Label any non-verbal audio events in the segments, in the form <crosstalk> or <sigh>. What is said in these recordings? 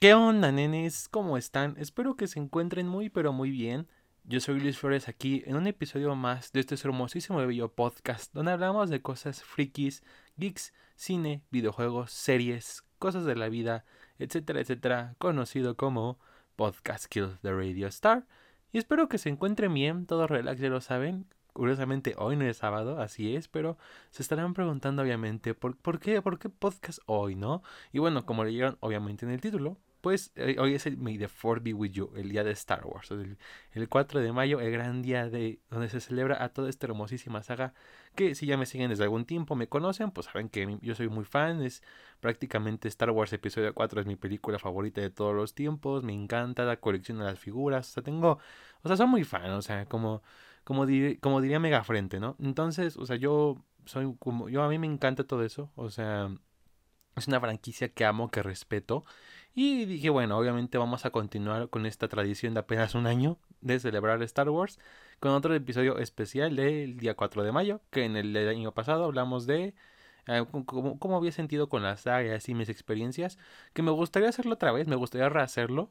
¿Qué onda, nenes? ¿Cómo están? Espero que se encuentren muy pero muy bien. Yo soy Luis Flores aquí en un episodio más de este hermosísimo bello podcast donde hablamos de cosas frikis, geeks, cine, videojuegos, series, cosas de la vida, etcétera, etcétera, conocido como Podcast Kill the Radio Star. Y espero que se encuentren bien, todo relax, ya lo saben. Curiosamente, hoy no es sábado, así es, pero se estarán preguntando obviamente por, por, qué, por qué podcast hoy, ¿no? Y bueno, como leyeron obviamente en el título, pues eh, hoy es el May the 4 Be With You, el día de Star Wars. El, 4 de mayo, el gran día de donde se celebra a toda esta hermosísima saga. Que si ya me siguen desde algún tiempo, me conocen, pues saben que yo soy muy fan. Es prácticamente Star Wars Episodio 4 es mi película favorita de todos los tiempos. Me encanta la colección de las figuras. O sea, tengo. O sea, soy muy fan. O sea, como. Como, como diría Mega Frente, ¿no? Entonces, o sea, yo soy como. Yo a mí me encanta todo eso. O sea. Es una franquicia que amo, que respeto. Y dije, bueno, obviamente vamos a continuar con esta tradición de apenas un año de celebrar Star Wars con otro episodio especial del día 4 de mayo, que en el año pasado hablamos de eh, cómo, había sentido con las sagas y mis experiencias, que me gustaría hacerlo otra vez, me gustaría rehacerlo,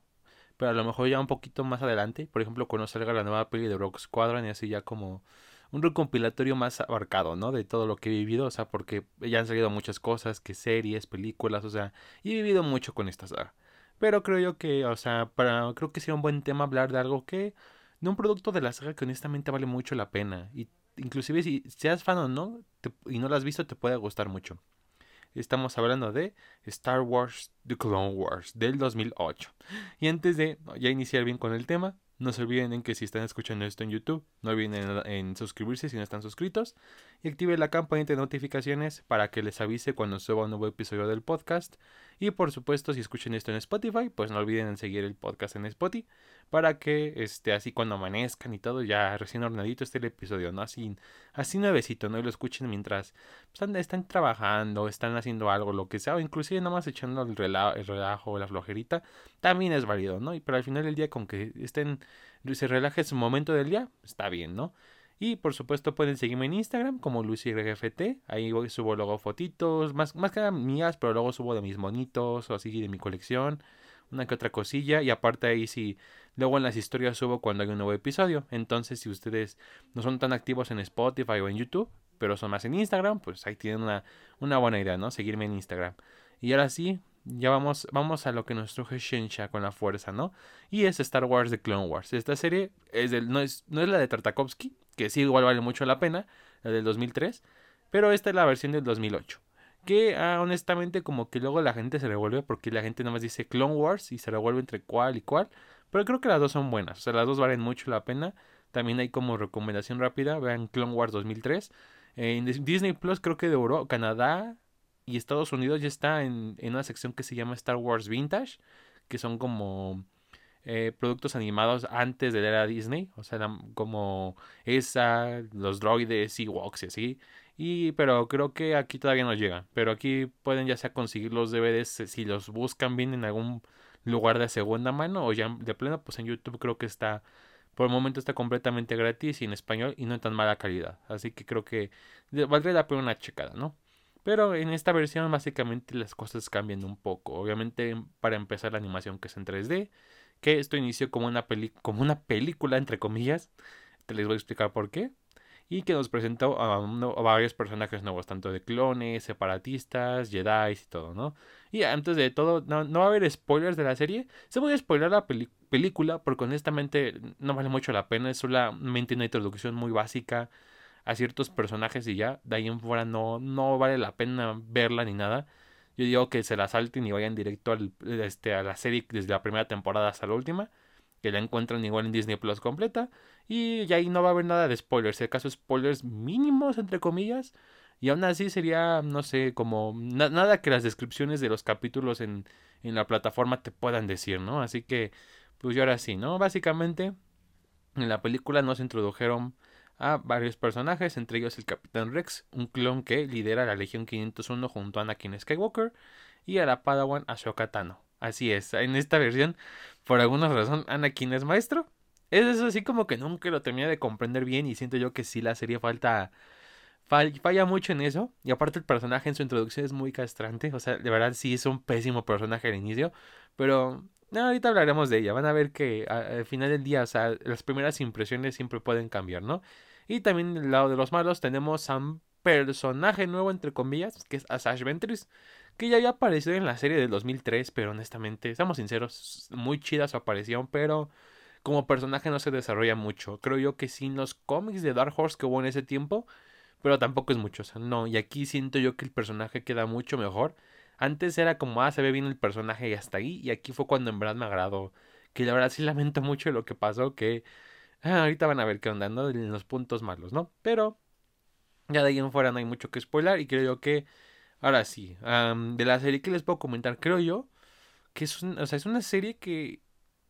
pero a lo mejor ya un poquito más adelante, por ejemplo, cuando salga la nueva peli de Rock Squadron y así ya como un recompilatorio más abarcado, ¿no? De todo lo que he vivido, o sea, porque ya han salido muchas cosas, que series, películas, o sea, y he vivido mucho con esta saga. Pero creo yo que, o sea, para, creo que sería un buen tema hablar de algo que, de un producto de la saga que honestamente vale mucho la pena. Y inclusive si seas fan o no, y no lo has visto, te puede gustar mucho. Estamos hablando de Star Wars The Clone Wars del 2008. Y antes de ya iniciar bien con el tema, no se olviden en que si están escuchando esto en YouTube, no olviden en, suscribirse si no están suscritos y activen la campanita de notificaciones para que les avise cuando suba un nuevo episodio del podcast. Y por supuesto, si escuchan esto en Spotify, pues no olviden en seguir el podcast en Spotify para que este, así cuando amanezcan y todo, ya recién ordenadito esté el episodio, ¿no? Así, así nuevecito, ¿no? Y lo escuchen mientras están, están trabajando, están haciendo algo, lo que sea, o inclusive nomás echando el relajo, el relajo o la flojerita, también es válido, ¿no? Y pero al final del día, con que estén, se relaje su momento del día, está bien, ¿no? Y por supuesto pueden seguirme en Instagram como LucyRGFT. Ahí subo luego fotitos, más, más que mías, pero luego subo de mis monitos o así de mi colección. Una que otra cosilla. Y aparte ahí sí Luego en las historias subo cuando hay un nuevo episodio. Entonces, si ustedes no son tan activos en Spotify o en YouTube, pero son más en Instagram, pues ahí tienen una, una buena idea, ¿no? Seguirme en Instagram. Y ahora sí, ya vamos, vamos a lo que nos truje Shensha con la fuerza, ¿no? Y es Star Wars The Clone Wars. Esta serie es del, no, es, no es la de Tartakovsky, que sí igual vale mucho la pena, la del 2003, pero esta es la versión del 2008. Que ah, honestamente como que luego la gente se revuelve porque la gente nomás dice Clone Wars y se revuelve entre cuál y cuál. Pero creo que las dos son buenas. O sea, las dos valen mucho la pena. También hay como recomendación rápida. Vean Clone Wars 2003. En Disney Plus creo que de Euro, Canadá y Estados Unidos ya está en, en, una sección que se llama Star Wars Vintage. Que son como eh, productos animados antes de la era Disney. O sea, como esa, los droides, Ewoks y así. Y, pero creo que aquí todavía no llega. Pero aquí pueden ya sea conseguir los DVDs si los buscan bien en algún lugar de segunda mano o ya de pleno, pues en YouTube creo que está, por el momento está completamente gratis y en español y no en tan mala calidad. Así que creo que valdría la pena una checada, ¿no? Pero en esta versión básicamente las cosas cambian un poco. Obviamente para empezar la animación que es en 3D, que esto inició como una, como una película entre comillas. Te les voy a explicar por qué y que nos presentó a, varios personajes nuevos, tanto de clones, separatistas, Jedi y todo, ¿no? Y antes de todo, no, va a haber spoilers de la serie. Se voy a spoiler la película porque honestamente no vale mucho la pena, es solamente una introducción muy básica a ciertos personajes y ya, de ahí en fuera no, no vale la pena verla ni nada. Yo digo que se la salten y vayan directo al, este, a la serie desde la primera temporada hasta la última que la encuentran igual en Disney Plus completa. Y ya ahí no va a haber nada de spoilers, si acaso spoilers mínimos, entre comillas. Y aún así sería, no sé, como nada que las descripciones de los capítulos en, en la plataforma te puedan decir, ¿no? Así que, pues yo ahora sí, ¿no? Básicamente, en la película nos introdujeron a varios personajes, entre ellos el Capitán Rex, un clon que lidera la Legión 501 junto a Anakin Skywalker, y a la Padawan Ashoka Tano. Así es, en esta versión, por alguna razón, Anakin es maestro. Es eso así como que nunca lo terminé de comprender bien y siento yo que sí la serie falta... falla mucho en eso. Y aparte el personaje en su introducción es muy castrante. O sea, de verdad sí es un pésimo personaje al inicio. Pero ahorita hablaremos de ella. Van a ver que al final del día, las primeras impresiones siempre pueden cambiar, ¿no? Y también del lado de los malos tenemos a un personaje nuevo, entre comillas, que es Asash Ventress, que ya había aparecido en la serie del 2003, pero honestamente, estamos sinceros, muy chida su aparición, pero como personaje no se desarrolla mucho. Creo yo que sí en los cómics de Dark Horse que hubo en ese tiempo, pero tampoco es mucho, no, y aquí siento yo que el personaje queda mucho mejor. Antes era como, ah, se ve bien el personaje y hasta ahí, y aquí fue cuando en verdad me agradó. Que la verdad sí <laughs> lamento mucho lo que pasó, que ah, ahorita van a ver qué onda. En los puntos malos, ¿no? Pero ya de ahí en fuera no hay mucho que spoiler y creo yo que, ahora sí, de la serie que les puedo comentar, creo yo que es, o sea, es una serie que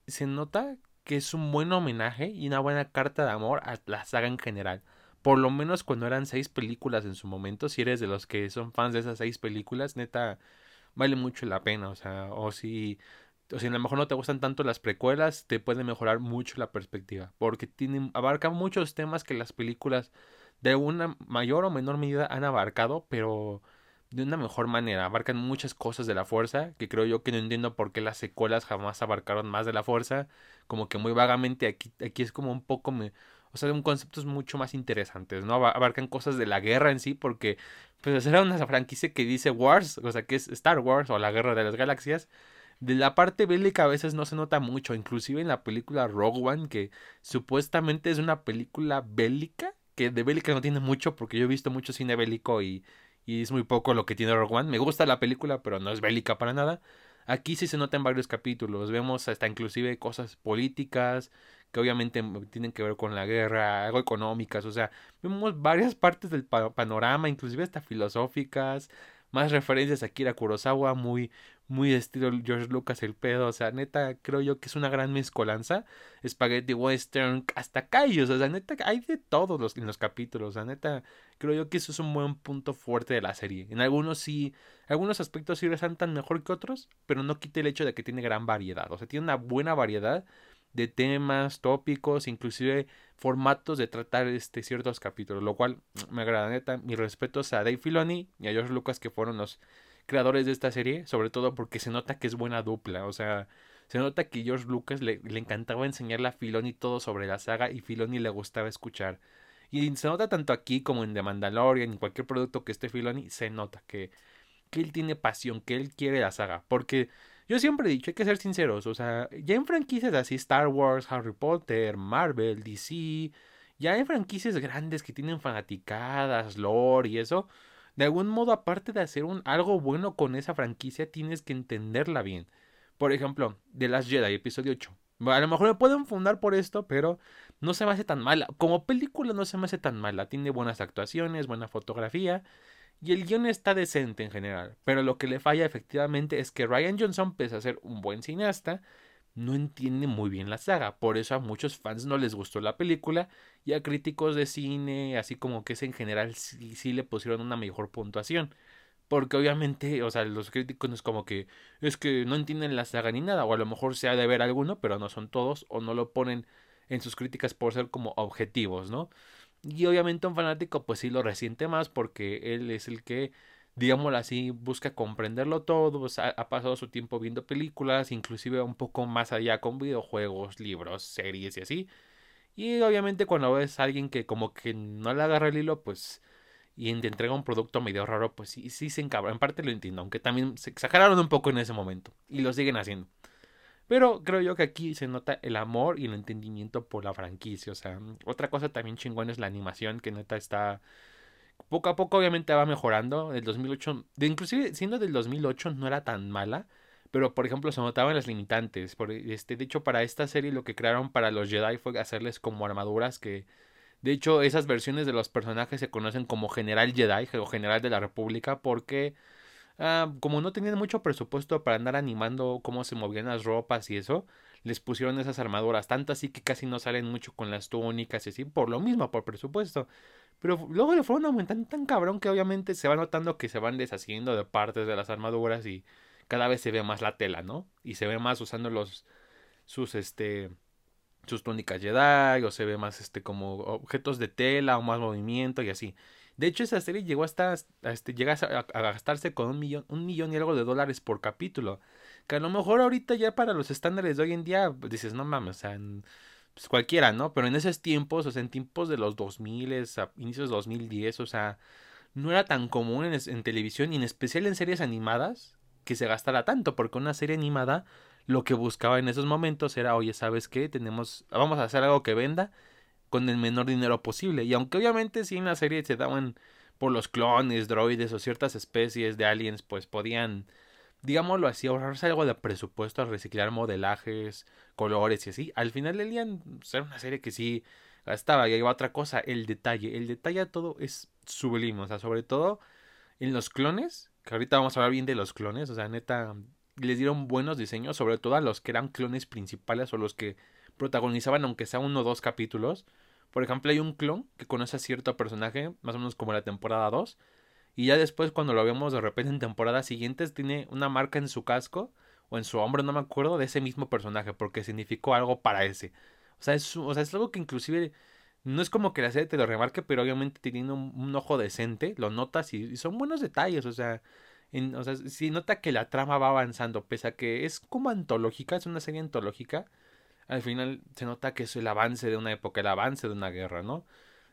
se nota que es un buen homenaje y una buena carta de amor a la saga en general. Por lo menos cuando eran seis películas en su momento, si eres de los que son fans de esas seis películas, neta, vale mucho la pena. O sea, o si, o si a lo mejor no te gustan tanto las precuelas, te puede mejorar mucho la perspectiva. Porque tienen, abarcan muchos temas que las películas de una mayor o menor medida han abarcado, pero de una mejor manera. Abarcan muchas cosas de la fuerza, que creo yo que no entiendo por qué las secuelas jamás abarcaron más de la fuerza. Como que muy vagamente aquí, aquí es como un poco me, o sea, un conceptos mucho más interesantes, ¿no? Abarcan cosas de la guerra en sí, porque pues era una franquicia que dice Wars, o sea, que es Star Wars o la guerra de las galaxias. De la parte bélica a veces no se nota mucho, inclusive en la película Rogue One, que supuestamente es una película bélica, que de bélica no tiene mucho, porque yo he visto mucho cine bélico y, y es muy poco lo que tiene Rogue One. Me gusta la película, pero no es bélica para nada. Aquí sí se nota en varios capítulos, vemos hasta inclusive cosas políticas, que obviamente tienen que ver con la guerra, algo económicas, o sea, vemos varias partes del panorama, inclusive hasta filosóficas, más referencias a Kira Kurosawa, muy, muy estilo George Lucas el pedo, o sea, neta, creo yo que es una gran mezcolanza, spaghetti western, hasta callos, o sea, neta, hay de todos los, en los capítulos, o sea, neta, creo yo que eso es un buen punto fuerte de la serie, en algunos sí, algunos aspectos sí resaltan mejor que otros, pero no quita el hecho de que tiene gran variedad, o sea, tiene una buena variedad, de temas, tópicos, inclusive formatos de tratar este ciertos capítulos, lo cual me agrada neta. Mis respetos a Dave Filoni y a George Lucas que fueron los creadores de esta serie, sobre todo porque se nota que es buena dupla, o sea, se nota que George Lucas le, le encantaba enseñarle a Filoni todo sobre la saga y Filoni le gustaba escuchar. Y se nota tanto aquí como en The Mandalorian, en cualquier producto que esté Filoni, se nota que, que él tiene pasión, que él quiere la saga, porque yo siempre he dicho, hay que ser sinceros, o sea, ya en franquicias así, Star Wars, Harry Potter, Marvel, DC, ya hay franquicias grandes que tienen fanaticadas, lore y eso, de algún modo, aparte de hacer un, algo bueno con esa franquicia, tienes que entenderla bien. Por ejemplo, The Last Jedi, episodio 8. A lo mejor me pueden fundar por esto, pero no se me hace tan mala. Como película no se me hace tan mala. Tiene buenas actuaciones, buena fotografía y el guion está decente en general, pero lo que le falla efectivamente es que Ryan Johnson, pese a ser un buen cineasta, no entiende muy bien la saga. Por eso a muchos fans no les gustó la película y a críticos de cine, así como que es en general, sí, sí le pusieron una mejor puntuación. Porque obviamente, o sea, los críticos no es como que es que no entienden la saga ni nada, o a lo mejor se ha de ver alguno, pero no son todos, o no lo ponen en sus críticas por ser como objetivos, ¿no? Y obviamente un fanático pues sí lo resiente más porque él es el que, digámoslo así, busca comprenderlo todo, ha, pasado su tiempo viendo películas, inclusive un poco más allá con videojuegos, libros, series y así. Y obviamente cuando ves a alguien que como que no le agarra el hilo, pues y te entrega un producto medio raro, pues sí, sí se encabra. En parte lo entiendo, aunque también se exageraron un poco en ese momento. Y lo siguen haciendo. Pero creo yo que aquí se nota el amor y el entendimiento por la franquicia. O sea, otra cosa también chingón es la animación, que neta está... Poco a poco obviamente va mejorando. El 2008, de, inclusive siendo del 2008 no era tan mala. Pero por ejemplo se notaban las limitantes. Por, este, de hecho para esta serie lo que crearon para los Jedi fue hacerles como armaduras que... De hecho esas versiones de los personajes se conocen como General Jedi o General de la República porque Ah, como no tenían mucho presupuesto para andar animando cómo se movían las ropas y eso, les pusieron esas armaduras, tanto así que casi no salen mucho con las túnicas y así, por lo mismo, por presupuesto. Pero luego le fueron aumentando tan cabrón que obviamente se va notando que se van deshaciendo de partes de las armaduras y cada vez se ve más la tela, ¿no? Y se ve más usando los sus este sus túnicas Jedi o se ve más este como objetos de tela o más movimiento y así. De hecho, esa serie llegó hasta, este, a, gastarse con un millón, un millón y algo de dólares por capítulo. Que a lo mejor ahorita ya para los estándares de hoy en día pues, dices, no mames, o sea, pues cualquiera, ¿no? Pero en esos tiempos, o sea, en tiempos de los 2000, a inicios de 2010, o sea, no era tan común en, en televisión y en especial en series animadas que se gastara tanto, porque una serie animada lo que buscaba en esos momentos era, oye, ¿sabes qué? Tenemos, vamos a hacer algo que venda con el menor dinero posible. Y aunque obviamente si en la serie se daban por los clones, droides o ciertas especies de aliens, pues podían, digámoslo así, ahorrarse algo de presupuesto al reciclar modelajes, colores y así. Al final del día, era una serie que sí gastaba. Y ahí va otra cosa, el detalle. El detalle de todo es sublime. O sea, sobre todo en los clones, que ahorita vamos a hablar bien de los clones. O sea, neta, les dieron buenos diseños, sobre todo a los que eran clones principales o los que protagonizaban aunque sea uno o dos capítulos. Por ejemplo, hay un clon que conoce a cierto personaje, más o menos como la temporada 2, y ya después cuando lo vemos de repente en temporadas siguientes tiene una marca en su casco o en su hombro, no me acuerdo, de ese mismo personaje, porque significó algo para ese. O sea, es, o sea, es algo que inclusive no es como que la serie te lo remarque, pero obviamente teniendo un, ojo decente, lo notas y, son buenos detalles, o sea, o sea, si nota que la trama va avanzando, pese a que es como antológica, es una serie antológica, al final se nota que es el avance de una época, el avance de una guerra, ¿no?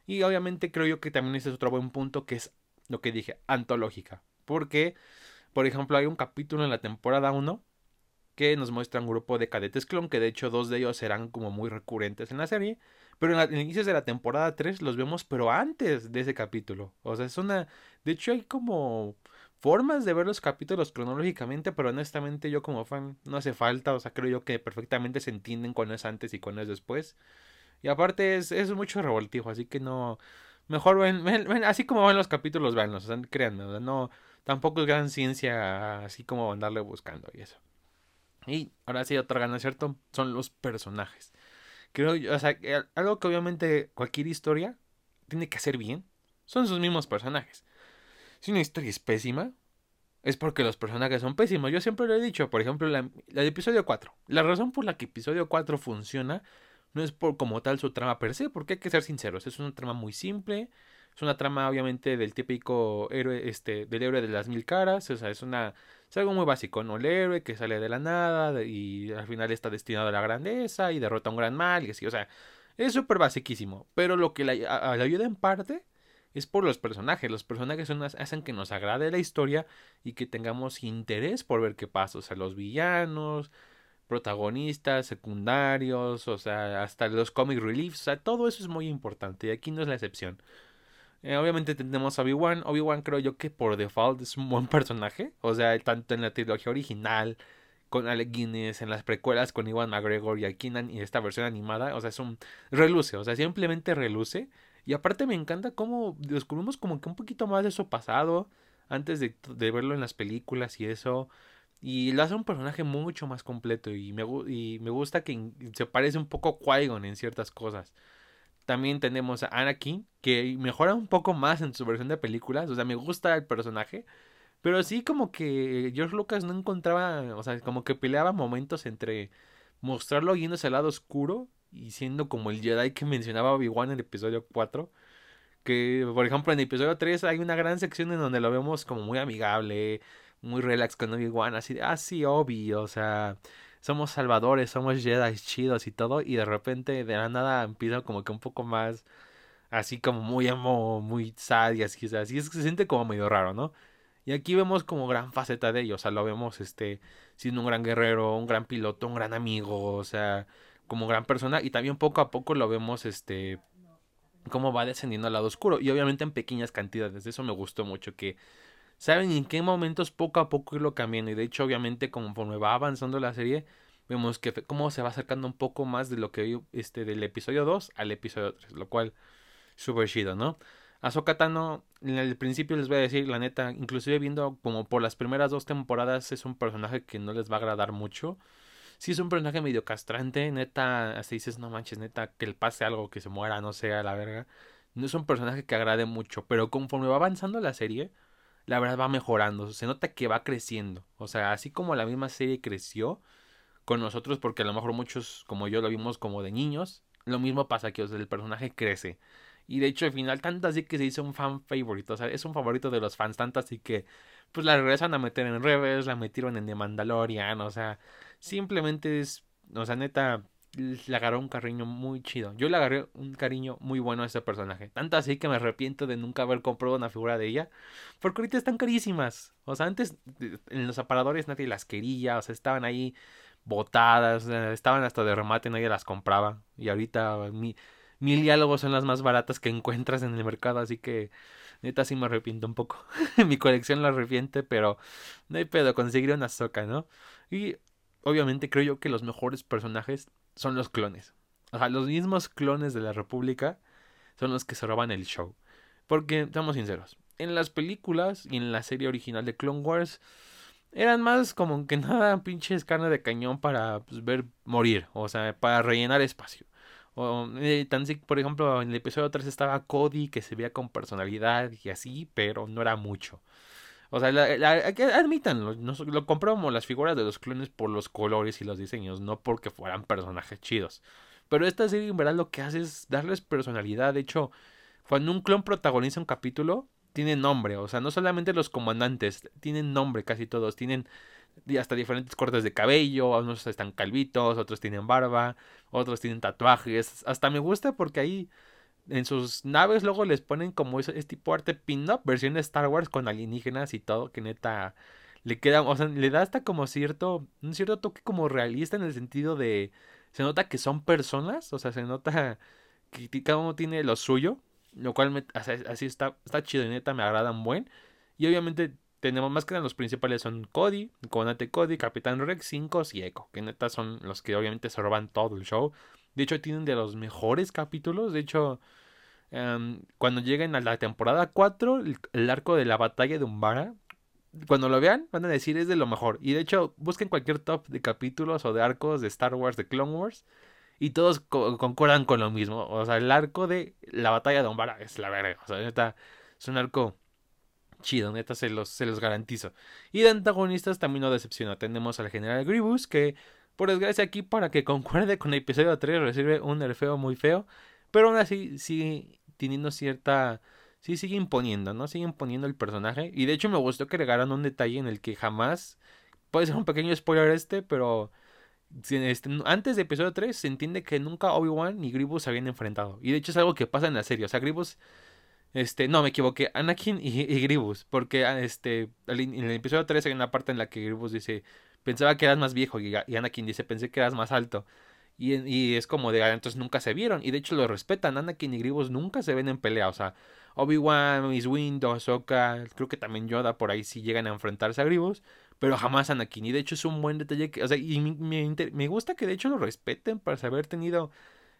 Y obviamente creo yo que también ese es otro buen punto que es lo que dije, antológica. Porque, por ejemplo, hay un capítulo en la temporada 1 que nos muestra un grupo de cadetes clon, que de hecho dos de ellos serán como muy recurrentes en la serie. Pero en, la, en inicios de la temporada 3 los vemos, pero antes de ese capítulo. O sea, es una... De hecho hay como formas de ver los capítulos cronológicamente, pero honestamente yo como fan no hace falta, o sea, creo yo que perfectamente se entienden cuando es antes y cuando es después. Y aparte es, es mucho revoltijo, así que no... Mejor ven, ven, así como van los capítulos, véanlos, o sea, créanme, no, tampoco es gran ciencia así como andarle buscando y eso. Y ahora sí, otra gana, ¿cierto? Son los personajes. Creo, o sea, algo que obviamente cualquier historia tiene que hacer bien, son sus mismos personajes. Si una historia es pésima, es porque los personajes son pésimos. Yo siempre lo he dicho, por ejemplo, la, de episodio 4. La razón por la que episodio 4 funciona no es por como tal su trama per se, porque hay que ser sinceros, es una trama muy simple, es una trama obviamente del típico héroe, este, del héroe de las mil caras, o sea, es una, es algo muy básico, ¿no? El héroe que sale de la nada y al final está destinado a la grandeza y derrota a un gran mal y así, o sea, es súper basiquísimo, pero lo que le ayuda en parte es por los personajes. Los personajes son, hacen que nos agrade la historia y que tengamos interés por ver qué pasa. O sea, los villanos, protagonistas, secundarios, o sea, hasta los comic reliefs, o sea, todo eso es muy importante y aquí no es la excepción. Eh, obviamente tenemos a Obi-Wan. Obi-Wan creo yo que por default es un buen personaje. O sea, tanto en la trilogía original, con Alec Guinness, en las precuelas con Iwan McGregor y aquí en esta versión animada. O sea, es un reluce, o sea, simplemente reluce. Y aparte me encanta cómo descubrimos como que un poquito más de su pasado antes de, verlo en las películas y eso. Y lo hace un personaje mucho más completo y me, y me gusta que se parece un poco a Qui-Gon en ciertas cosas. También tenemos a Anakin, que mejora un poco más en su versión de películas. O sea, me gusta el personaje. Pero sí como que George Lucas no encontraba, o sea, como que peleaba momentos entre mostrarlo yéndose al lado oscuro y siendo como el Jedi que mencionaba Obi-Wan en el episodio 4. Que, por ejemplo, en el episodio 3 hay una gran sección en donde lo vemos como muy amigable, muy relax con Obi-Wan, así de, ah, Obi, o sea, somos salvadores, somos Jedi chidos y todo, y de repente de la nada empieza como que un poco más, así como muy emo, muy sad y así, o así es que se siente como medio raro, ¿no? Y aquí vemos como gran faceta de ellos, o sea, lo vemos este siendo un gran guerrero, un gran piloto, un gran amigo, o sea, como gran persona y también poco a poco lo vemos este cómo va descendiendo al lado oscuro y obviamente en pequeñas cantidades. Eso me gustó mucho que saben en qué momentos poco a poco irlo cambiando y de hecho obviamente conforme va avanzando la serie vemos que cómo se va acercando un poco más de lo que este del episodio 2 al episodio 3, lo cual súper chido, ¿no? Ahsoka Tano, en el principio les voy a decir, la neta, inclusive viendo como por las primeras dos temporadas es un personaje que no les va a agradar mucho si es un personaje medio castrante, neta, así dices, no manches, neta, que le pase algo, que se muera, no sea la verga. No es un personaje que agrade mucho, pero conforme va avanzando la serie, la verdad va mejorando, se nota que va creciendo. O sea, así como la misma serie creció con nosotros, porque a lo mejor muchos como yo lo vimos como de niños, lo mismo pasa que el personaje crece. Y de hecho, al final, tanto así que se hizo un fan favorito. O sea, es un favorito de los fans, tanto así que pues la regresan a meter en Rebels, la metieron en The Mandalorian. O sea, simplemente es. O sea, neta, le agarró un cariño muy chido. Yo le agarré un cariño muy bueno a ese personaje. Tanto así que me arrepiento de nunca haber comprado una figura de ella. Porque ahorita están carísimas. O sea, antes en los aparadores nadie las quería. O sea, estaban ahí botadas. Estaban hasta de remate, nadie las compraba. Y ahorita mi, mil diálogos son las más baratas que encuentras en el mercado. Así que neta sí me arrepiento un poco. <laughs> mi colección la arrepiente, pero no hay pedo. Conseguir una soca, ¿no? Y obviamente creo yo que los mejores personajes son los clones. O sea, los mismos clones de la República son los que se roban el show. Porque, seamos sinceros, en las películas y en la serie original de Clone Wars eran más como que <laughs> nada pinches carne de cañón para pues, ver morir, o sea, para rellenar espacio. Eh, por ejemplo, en el episodio 3 estaba Cody que se veía con personalidad y así, pero no era mucho. O sea, admítanlo, lo compramos las figuras de los clones por los colores y los diseños, no porque fueran personajes chidos. Pero esta serie en verdad lo que hace es darles personalidad. De hecho, cuando un clon protagoniza un capítulo, tiene nombre. O sea, no solamente los comandantes, tienen nombre casi todos. Tienen hasta diferentes cortes de cabello. Unos están calvitos, otros tienen barba, otros tienen tatuajes. Hasta me gusta porque ahí en sus naves luego les ponen como ese, tipo arte pin-up, versión de Star Wars con alienígenas y todo, que neta le queda, o sea, le da hasta como cierto, un cierto toque como realista en el sentido de, se nota que son personas, o sea, se nota que cada uno tiene lo suyo, lo cual me, así está, está chido y neta me agradan buen. Y obviamente tenemos más que los principales son Cody, Comandante Cody, Capitán Rex, 5 y Echo, que neta son los que obviamente se roban todo el show. De hecho, tienen de los mejores capítulos. De hecho, em, cuando lleguen a la temporada 4, el, arco de la batalla de Umbara, cuando lo vean, van a decir es de lo mejor. Y de hecho, busquen cualquier top de capítulos o de arcos de Star Wars, de Clone Wars. Y todos concuerdan con lo mismo. O sea, el arco de la batalla de Umbara es la verga. O sea, neta, es un arco chido, neta, se los, se los garantizo. Y de antagonistas también no decepciona. Tenemos al general Grievous, que por desgracia aquí para que concuerde con el episodio 3 recibe un nerfeo muy feo. Pero aún así sigue teniendo cierta... Sí, sigue imponiendo, ¿no? Sigue imponiendo el personaje. Y de hecho me gustó que agregaran un detalle en el que jamás... Puede ser un pequeño spoiler este, pero... Este, antes de episodio 3 se entiende que nunca Obi-Wan ni Grievous se habían enfrentado. Y de hecho es algo que pasa en la serie. O sea, Grievous... Este, no, me equivoqué. Anakin y, y Grievous. Porque ah, este, en el episodio 3 hay una parte en la que Grievous dice pensaba que eras más viejo y, Anakin dice, pensé que eras más alto. Y, y es como de, ah, entonces nunca se vieron. Y de hecho lo respetan. Anakin y Grievous nunca se ven en pelea. O sea, Obi-Wan, Miss Windu, Ahsoka, creo que también Yoda por ahí sí llegan a enfrentarse a Grievous. Pero jamás Anakin. Y de hecho es un buen detalle que, o sea, y me, me gusta que de hecho lo respeten para haber tenido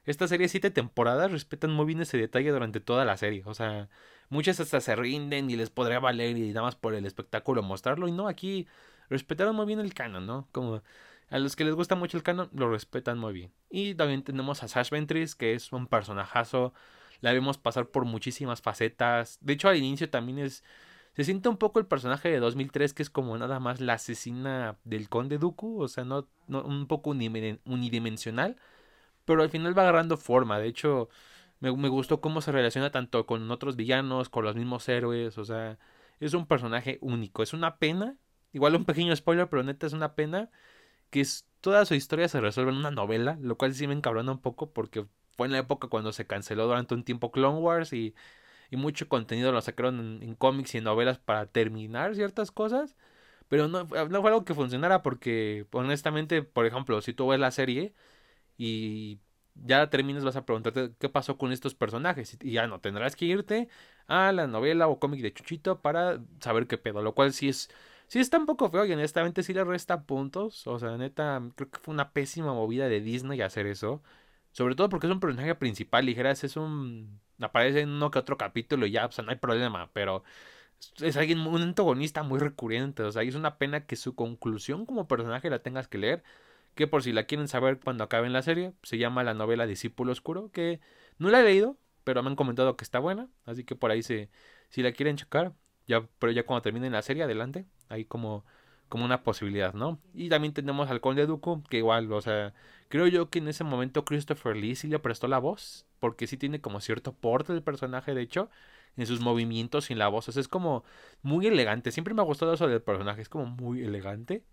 esta serie siete temporadas. Respetan muy bien ese detalle durante toda la serie. O sea, muchas hasta se rinden y les podría valer y nada más por el espectáculo mostrarlo. Y no, aquí respetaron muy bien el canon, ¿no? Como a los que les gusta mucho el canon, lo respetan muy bien. Y también tenemos a Sash Ventress, que es un personajazo. La vemos pasar por muchísimas facetas. De hecho, al inicio también es. Se siente un poco el personaje de 2003, que es como nada más la asesina del Conde Dooku. O sea, no un poco unidimensional. Pero al final va agarrando forma. De hecho, me, me gustó cómo se relaciona tanto con otros villanos, con los mismos héroes. O sea, es un personaje único. Es una pena Igual un pequeño spoiler, pero neta es una pena que toda su historia se resuelve en una novela, lo cual sí me encabrona un poco porque fue en la época cuando se canceló durante un tiempo Clone Wars y, y mucho contenido lo sacaron en, cómics y en novelas para terminar ciertas cosas. Pero no, no fue algo que funcionara porque, honestamente, por ejemplo, si tú ves la serie y ya terminas, vas a preguntarte qué pasó con estos personajes. Y ya no, tendrás que irte a la novela o cómic de Chuchito para saber qué pedo. Lo cual sí es Sí, está un poco feo y honestamente sí le resta puntos. O sea, neta, creo que fue una pésima movida de Disney hacer eso. Sobre todo porque es un personaje principal, ligeras, es un... aparece en uno que otro capítulo y ya, o sea, no hay problema, pero es alguien, un antagonista muy recurrente, o sea, es una pena que su conclusión como personaje la tengas que leer, que por si la quieren saber cuando acabe en la serie, se llama la novela Discípulo Oscuro, que no la he leído, pero me han comentado que está buena, así que por ahí se, si la quieren checar, ya, pero ya cuando termine la serie, adelante. Ahí como, como una posibilidad, ¿no? Y también tenemos al Conde Dooku, que igual, o sea, creo yo que en ese momento Christopher Lee sí le prestó la voz, porque sí tiene como cierto porte del personaje, de hecho, en sus movimientos y en la voz, o sea, es como muy elegante, siempre me ha gustado eso del personaje, es como muy elegante,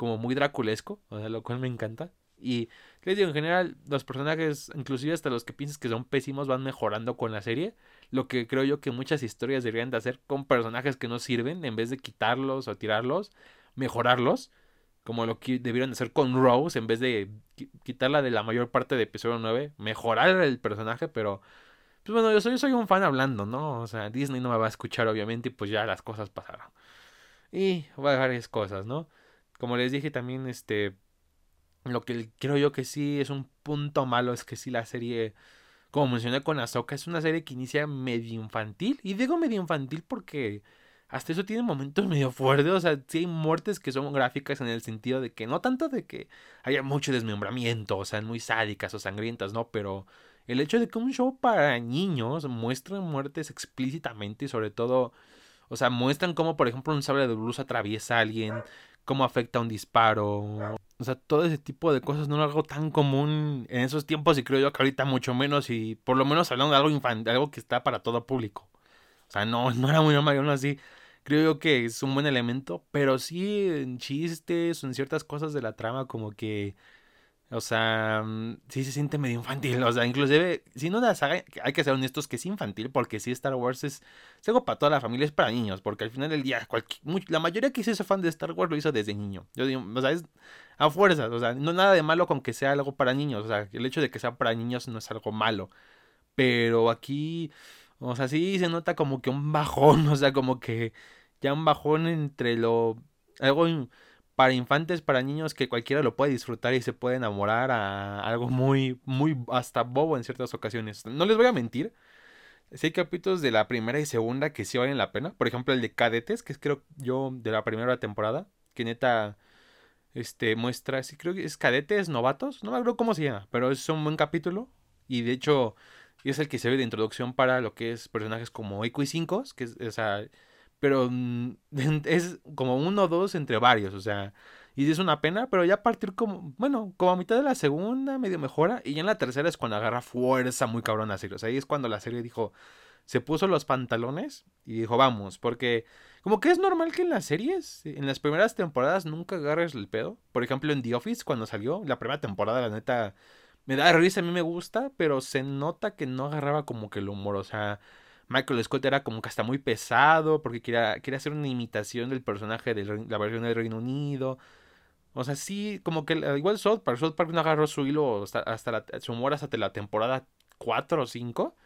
como muy draculesco, o sea, lo cual me encanta. Y les digo, en general, los personajes, inclusive hasta los que piensas que son pésimos, van mejorando con la serie. Lo que creo yo que muchas historias deberían de hacer con personajes que no sirven, en vez de quitarlos o tirarlos, mejorarlos. Como lo que debieron hacer con Rose, en vez de quitarla de la mayor parte de episodio 9, mejorar el personaje, pero... Pues bueno, yo soy, soy un fan hablando, ¿no? O sea, Disney no me va a escuchar, obviamente, y pues ya las cosas pasaron. Y varias cosas, ¿no? Como les dije también, este lo que creo yo que sí es un punto malo es que sí la serie, como mencioné con Ahsoka, es una serie que inicia medio infantil. Y digo medio infantil porque hasta eso tiene momentos <laughs> medio fuertes. O sea, sí hay muertes que son gráficas en el sentido de que no tanto de que haya mucho desmembramiento, o sea, muy sádicas o sangrientas, ¿no? Pero el hecho de que un show para niños muestre muertes explícitamente y sobre todo, o sea, muestran cómo, por ejemplo, un sable de luz atraviesa a alguien, cómo afecta un disparo, o sea, todo ese tipo de cosas no es algo tan común en esos tiempos y creo yo que ahorita mucho menos y por lo menos hablando de algo infantil, algo que está para todo público. O sea, no, <laughs> no era muy normal, aún así creo yo que es un buen elemento, pero sí en chistes en ciertas cosas de la trama como que o sea, mm, sí se siente medio infantil. O sea, inclusive, si no la saga, hay que ser honestos que es infantil, porque sí, Star Wars es, es algo para toda la familia, es para niños, porque al final del día, la mayoría que hizo fan de Star Wars lo hizo desde niño. Yo digo, o sea, es a fuerza, o sea, no nada de malo con que sea algo para niños, o sea, el hecho de que sea para niños no es algo malo. Pero aquí, o sea, sí se nota como que un bajón, <laughs> o sea, como que ya un bajón entre lo... algo para infantes, para niños que cualquiera lo puede disfrutar y se puede enamorar a algo muy, muy hasta bobo en ciertas ocasiones. No les voy a mentir. Si hay capítulos de la primera y segunda que sí valen la pena. Por ejemplo, el de cadetes, que es creo yo de la primera temporada. Que neta, este, muestra, sí creo que es cadetes novatos. No me acuerdo cómo se llama, pero es un buen capítulo. Y de hecho, es el que se ve de introducción para lo que es personajes como Equi 5, que es, o pero mm, <laughs> es como uno o dos entre varios, o sea, y es una pena, pero ya a partir como, bueno, como a mitad de la segunda medio mejora, y ya en la tercera es cuando agarra fuerza muy cabrón a serie, o sea, ahí es cuando la serie dijo, se puso los pantalones y dijo, vamos, porque como que es normal que en las series, en las primeras temporadas nunca agarres el pedo, por ejemplo en The Office cuando salió, la primera temporada, la neta, me da risa, a mí me gusta, pero se nota que no agarraba como que el humor, o sea, Michael Scott era como que hasta muy pesado porque quería, quería hacer una imitación del personaje de la versión del Reino Unido. O sea, sí, como que igual South Park, South Park no agarró su hilo hasta, hasta su humor hasta la temporada 4 o 5,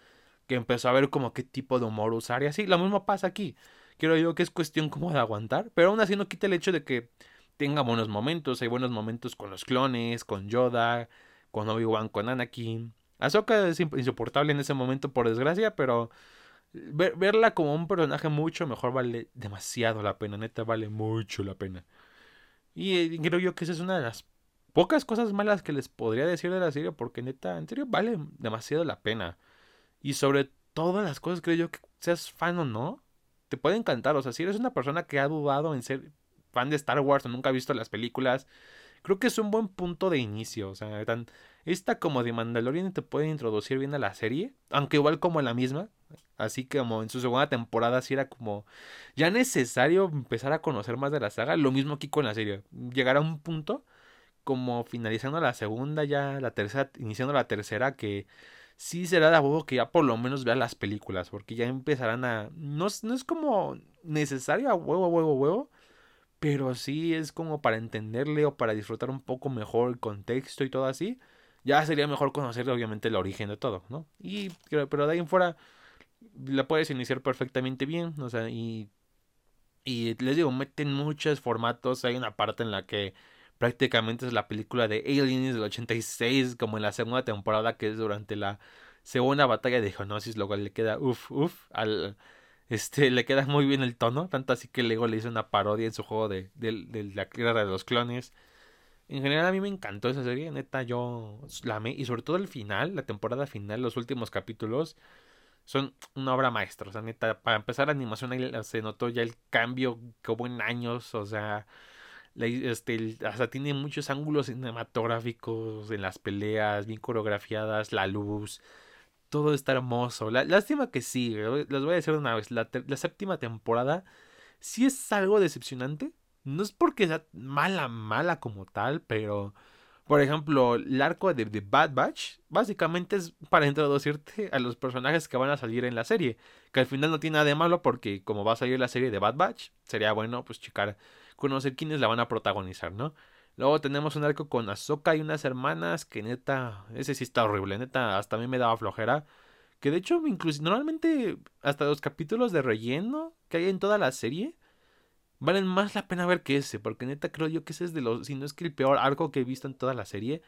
que empezó a ver como qué tipo de humor usar y así. Lo mismo pasa aquí. Quiero yo que es cuestión como de aguantar, pero aún así no quita el hecho de que tenga buenos momentos. Hay buenos momentos con los clones, con Yoda, con Obi-Wan, con Anakin. Ahsoka es insoportable en ese momento, por desgracia, pero verla como un personaje mucho mejor vale demasiado la pena, neta vale mucho la pena. Y eh, creo yo que esa es una de las pocas cosas malas que les podría decir de la serie, porque neta, en serio vale demasiado la pena. Y sobre todas las cosas, creo yo que seas fan o no, te puede encantar. O sea, si eres una persona que ha dudado en ser fan de Star Wars o nunca ha visto las películas, creo que es un buen punto de inicio. O sea, tan, esta como de Mandalorian te puede introducir bien a la serie, aunque igual como en la misma, Así como en su segunda temporada sí era como ya necesario empezar a conocer más de la saga. Lo mismo aquí con la serie. Llegar a un punto como finalizando la segunda, ya la tercera, iniciando la tercera, que sí será de huevo que ya por lo menos vea las películas, porque ya empezarán a... No, no es como necesario a huevo, huevo, huevo, pero sí es como para entenderle o para disfrutar un poco mejor el contexto y todo así. Ya sería mejor conocer obviamente el origen de todo, ¿no? Y pero de ahí en fuera la puedes iniciar perfectamente bien, o sea, y, y les digo, meten muchos formatos, hay una parte en la que prácticamente es la película de Aliens del 86, como en la segunda temporada, que es durante la segunda batalla de Geonosis, lo cual le queda uff, uff, al, este, le queda muy bien el tono, tanto así que luego le hizo una parodia en su juego de, de, de la guerra de los clones. En general a mí me encantó esa serie, neta yo la amé y sobre todo el final, la temporada final, los últimos capítulos, son una obra maestra. O sea, neta, para empezar animación ahí se notó ya el cambio que hubo en años. O sea, este, hasta tiene muchos ángulos cinematográficos en las peleas, bien coreografiadas, la luz. Todo está hermoso. La, lástima que sí, les voy a decir una vez, la, la séptima temporada sí es algo decepcionante. No es porque sea mala, mala como tal, pero por ejemplo, el arco de The Bad Batch básicamente es para introducirte a los personajes que van a salir en la serie. Que al final no tiene nada de malo porque como va a salir la serie de Bad Batch, sería bueno pues checar, conocer quiénes la van a protagonizar, ¿no? Luego tenemos un arco con Ahsoka y unas hermanas que neta, ese sí está horrible, neta, hasta a mí me daba flojera. Que de hecho, incluso normalmente hasta los capítulos de relleno que hay en toda la serie valen más la pena ver que ese, porque neta creo yo que ese es de los, si no es que el peor arco que he visto en toda la serie.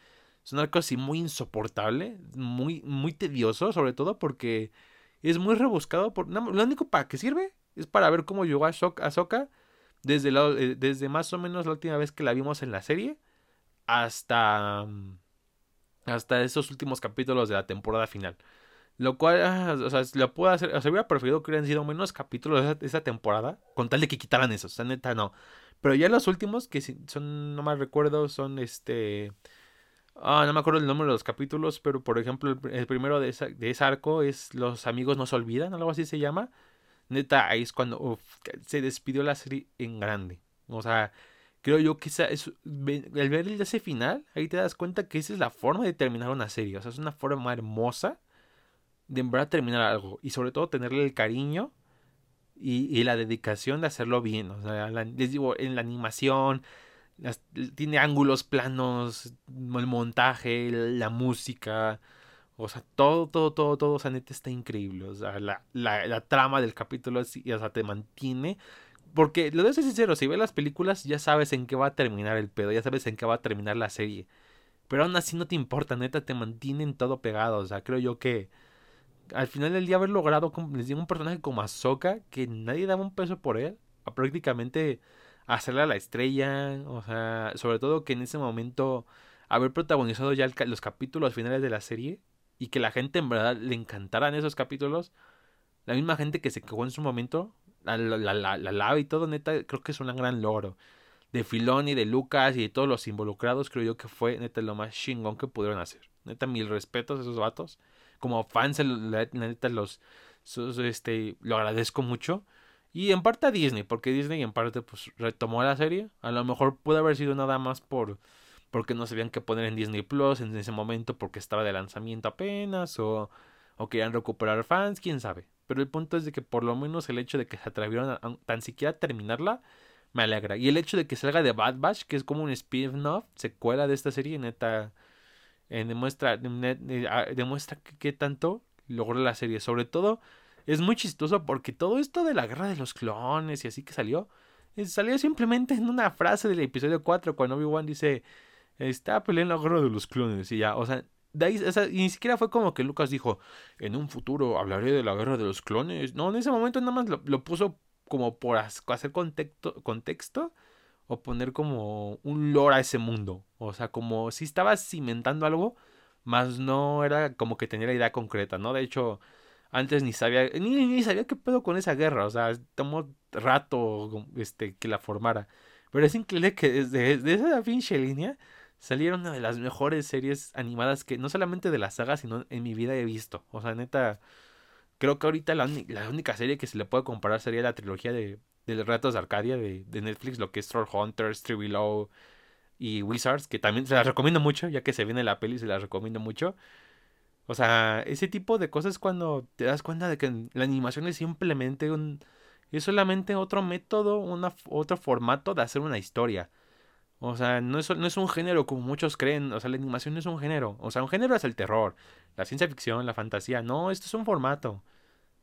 Es un arco así muy insoportable, muy, muy tedioso, sobre todo porque es muy rebuscado. Por, lo único para que sirve es para ver cómo llegó a Ahsoka desde, eh, desde más o menos la última vez que la vimos en la serie hasta, hasta esos últimos capítulos de la temporada final. Lo cual, ah, o sea, lo puedo hacer. O sea, hubiera preferido que hubieran sido menos capítulos de esa, temporada. Con tal de que quitaran eso. O sea, neta, no. Pero ya los últimos, que son, no más recuerdo, son este. Ah, no me acuerdo el nombre de los capítulos, pero por ejemplo, el, primero de, esa, de ese arco es Los amigos no se olvidan, algo así se llama. Neta, ahí es cuando se despidió la serie en grande. O sea, creo yo que esa es, el ver ese final, ahí te das cuenta que esa es la forma de terminar una serie. O sea, es una forma hermosa de en verdad terminar algo y sobre todo tenerle el cariño y, la dedicación de hacerlo bien. O sea, les digo, en la animación, tiene ángulos planos, el montaje, la música. O sea, todo, todo, todo, todo, o sea, neta está increíble. O sea, la, la, trama del capítulo, o sea, te mantiene. Porque, lo debo ser sincero, si ves las películas, ya sabes en qué va a terminar el pedo, ya sabes en qué va a terminar la serie. Pero aún así no te importa, neta, te mantienen todo pegado. O sea, creo yo que al final del día haber logrado, les digo, un personaje como Ahsoka, que nadie daba un peso por él, a prácticamente hacerle a la estrella, o sea, sobre todo que en ese momento haber protagonizado ya los capítulos finales de la serie y que la gente en verdad le encantaran esos capítulos, la misma gente que se quejó en su momento, la, la, la, lava y todo, neta, creo que es un gran logro. De Filoni, de Lucas y de todos los involucrados, creo yo que fue neta lo más chingón que pudieron hacer. Neta, mil respetos a esos vatos como fans, la, neta, los, este, lo agradezco mucho. Y en parte a Disney, porque Disney en parte pues retomó la serie. A lo mejor pudo haber sido nada más por porque no sabían qué poner en Disney Plus en ese momento porque estaba de lanzamiento apenas o, o querían recuperar fans, quién sabe. Pero el punto es de que por lo menos el hecho de que se atrevieron a, tan siquiera terminarla me alegra. Y el hecho de que salga de Bad Batch, que es como un spin-off, secuela de esta serie, neta, eh, demuestra, ah, demuestra que, tanto logró la serie. Sobre todo, es muy chistoso porque todo esto de la guerra de los clones y así que salió, eh, salió simplemente en una frase del episodio 4 cuando Obi-Wan dice, está peleando la guerra de los clones y ya, o sea, ni siquiera fue como que Lucas dijo, en un futuro hablaré de la guerra de los clones. No, en ese momento nada más lo, lo puso como por hacer contexto, contexto o poner como un lore a ese mundo. O sea, como si estaba cimentando algo, más no era como que tenía la idea concreta, ¿no? De hecho, antes ni sabía, ni, ni sabía qué pedo con esa guerra, o sea, tomó rato este, que la formara. Pero es increíble que desde, desde esa pinche línea salieron una de las mejores series animadas que no solamente de la saga, sino en mi vida he visto. O sea, neta, creo que ahorita la, la única serie que se le puede comparar sería la trilogía de, de Retos de Arcadia de, Netflix, lo que es Troll Hunters, Tree Below y Wizards, que también se las recomiendo mucho, ya que se viene la peli, se las recomiendo mucho. O sea, ese tipo de cosas cuando te das cuenta de que la animación es simplemente un... Es solamente otro método, una, otro formato de hacer una historia. O sea, no es, no es un género como muchos creen. O sea, la animación no es un género. O sea, un género es el terror, la ciencia ficción, la fantasía. No, esto es un formato.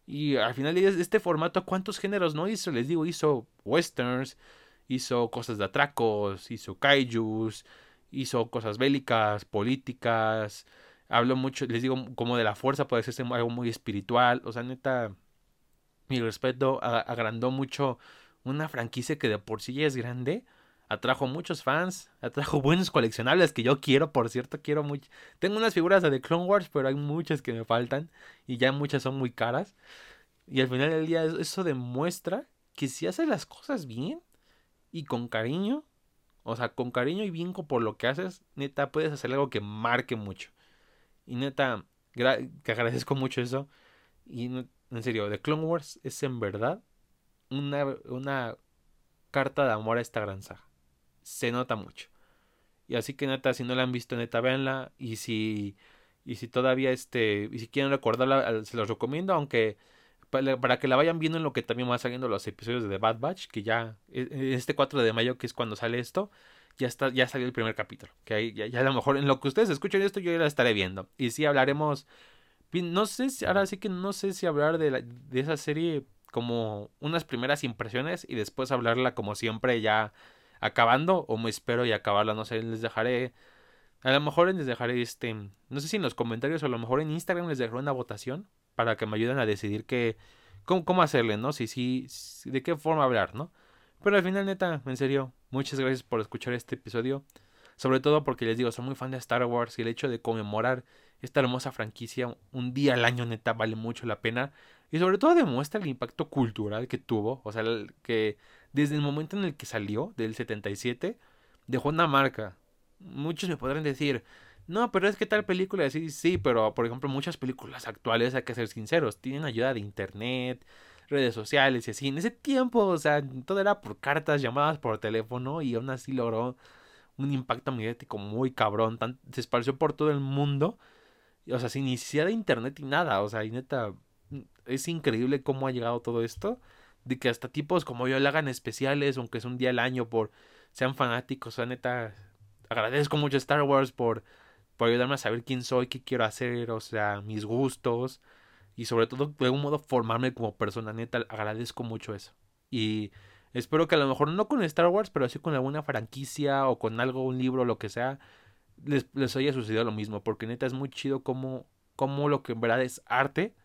Y al final de este formato, ¿cuántos géneros no hizo? Les digo, hizo westerns, hizo cosas de atracos, hizo kaijus, hizo cosas bélicas, políticas. Habló mucho, les digo, como de la fuerza, puede ser algo muy espiritual. O sea, neta, mi respeto, agrandó mucho una franquicia que de por sí ya es grande atrajo muchos fans, atrajo buenos coleccionables que yo quiero, por cierto, quiero mucho. Tengo unas figuras de The Clone Wars, pero hay muchas que me faltan y ya muchas son muy caras. Y al final del día eso demuestra que si haces las cosas bien y con cariño, O sea, con cariño y bien por lo que haces, neta, puedes hacer algo que marque mucho. Y neta, que agradezco mucho eso. Y en serio, The Clone Wars es en verdad una, una carta de amor a esta gran saga. Se nota mucho. Y así que neta, si no la han visto, neta, véanla. Y si, y si todavía, este, y si quieren recordarla, se los recomiendo, aunque para que la vayan viendo en lo que también van saliendo los episodios de The Bad Batch, que ya, e, e, este 4 de mayo, que es cuando sale esto, ya está, ya salió el primer capítulo. Que ahí, ya, a lo mejor en lo que ustedes escuchen esto, yo ya la estaré viendo. Y sí hablaremos. No sé si, ahora sí que no sé si hablar de, de esa serie como unas primeras impresiones y después hablarla como siempre ya acabando o me espero y acabarla, no sé, les dejaré a lo mejor les dejaré este, no sé si en los comentarios o a lo mejor en Instagram les dejaré una votación para que me ayuden a decidir qué cómo, cómo hacerle, ¿no? Si sí de qué forma hablar, ¿no? Pero al final neta, en serio, muchas gracias por escuchar este episodio. Sobre todo porque les digo, soy muy fan de Star Wars y el hecho de conmemorar esta hermosa franquicia un día al año neta vale mucho la pena. Y sobre todo demuestra el impacto cultural que tuvo. O sea, que desde el momento en el que salió, del 77, dejó una marca. Muchos me podrán decir, no, pero es que tal película, sí, sí, pero por ejemplo muchas películas actuales, hay que ser sinceros, tienen ayuda de internet, redes sociales y así. En ese tiempo, o sea, todo era por cartas, llamadas por teléfono y aún así logró un impacto mediático muy cabrón. se esparció por todo el mundo. O sea, sin necesidad de internet y nada. O sea, y neta, es increíble cómo ha llegado todo esto. De que hasta tipos como yo le hagan especiales, aunque es un día al año, por sean fanáticos. O sea, neta, agradezco mucho a Star Wars por, por ayudarme a saber quién soy, qué quiero hacer, o sea, mis gustos. Y sobre todo, de algún modo, formarme como persona. Neta, agradezco mucho eso. Y espero que a lo mejor no con Star Wars, pero sí con alguna franquicia o con algo, un libro, lo que sea, les, les haya sucedido lo mismo. Porque neta es muy chido como, como lo que en verdad es arte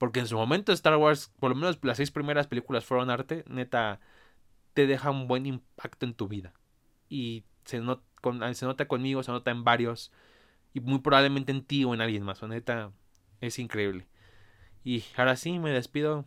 porque en su momento Star Wars, por lo menos las seis primeras películas fueron arte, neta, te deja un buen impacto en tu vida. Y se, se nota conmigo, se nota en varios. Y muy probablemente en ti o en alguien más. O neta, es increíble. Y ahora sí, me despido.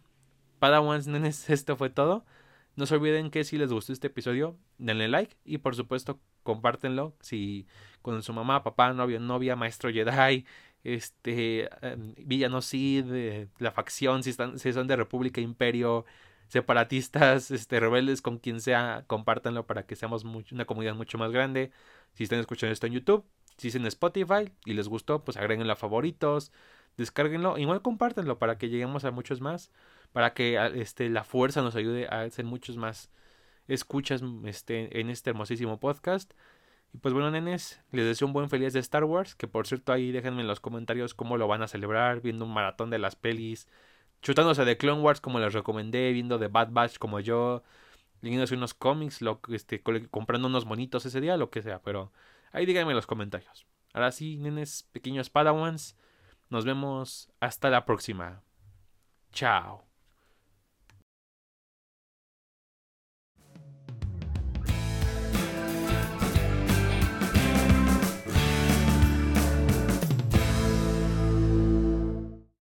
Padawans, nenes, <laughs> esto fue todo. No se olviden que si les gustó este episodio, denle like y por supuesto compártenlo. Si con su mamá, papá, novio, novia, maestro Jedi, este, em, Villanosí, de la facción, si, están, si son de República Imperio, separatistas, este, rebeldes, con quien sea, compártanlo para que seamos una comunidad mucho más grande. Si están escuchando esto en YouTube, si es en Spotify y les gustó, pues agréguenlo a favoritos, descárguenlo, igual compártanlo para que lleguemos a muchos más, para que este, la fuerza nos ayude a hacer muchos más escuchas este, en este hermosísimo podcast. Y pues bueno, nenes, les deseo un buen feliz de Star Wars. Que por cierto, ahí déjenme en los comentarios cómo lo van a celebrar. Viendo un maratón de las pelis. Chutándose de Clone Wars como les recomendé. Viendo de Bad Batch como yo. Leyéndose unos cómics. Lo, este, comprando unos monitos ese día. Lo que sea. Pero ahí díganme en los comentarios. Ahora sí, nenes, pequeños Padawans. Nos vemos hasta la próxima. Chao.